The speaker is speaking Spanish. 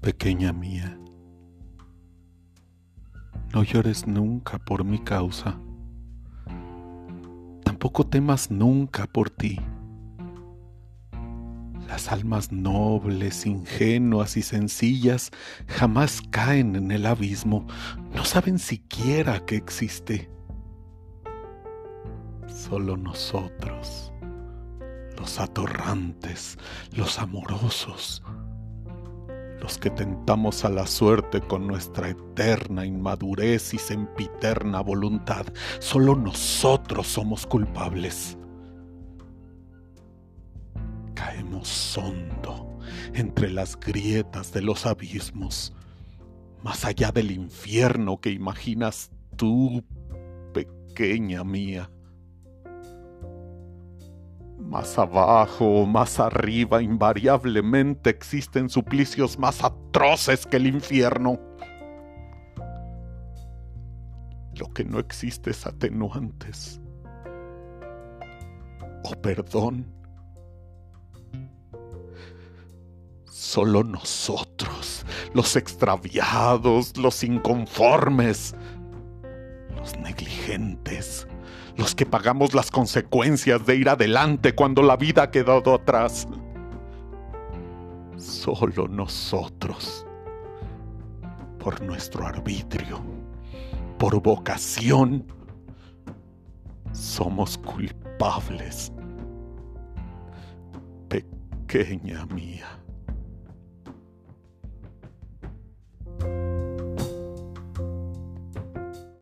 Pequeña mía, no llores nunca por mi causa, tampoco temas nunca por ti. Las almas nobles, ingenuas y sencillas jamás caen en el abismo, no saben siquiera que existe. Solo nosotros, los atorrantes, los amorosos, los que tentamos a la suerte con nuestra eterna inmadurez y sempiterna voluntad, solo nosotros somos culpables. Caemos hondo entre las grietas de los abismos, más allá del infierno que imaginas tú, pequeña mía más abajo o más arriba, invariablemente existen suplicios más atroces que el infierno. Lo que no existe es atenuantes o perdón. Solo nosotros, los extraviados, los inconformes, los negligentes, los que pagamos las consecuencias de ir adelante cuando la vida ha quedado atrás. Solo nosotros, por nuestro arbitrio, por vocación, somos culpables. Pequeña mía.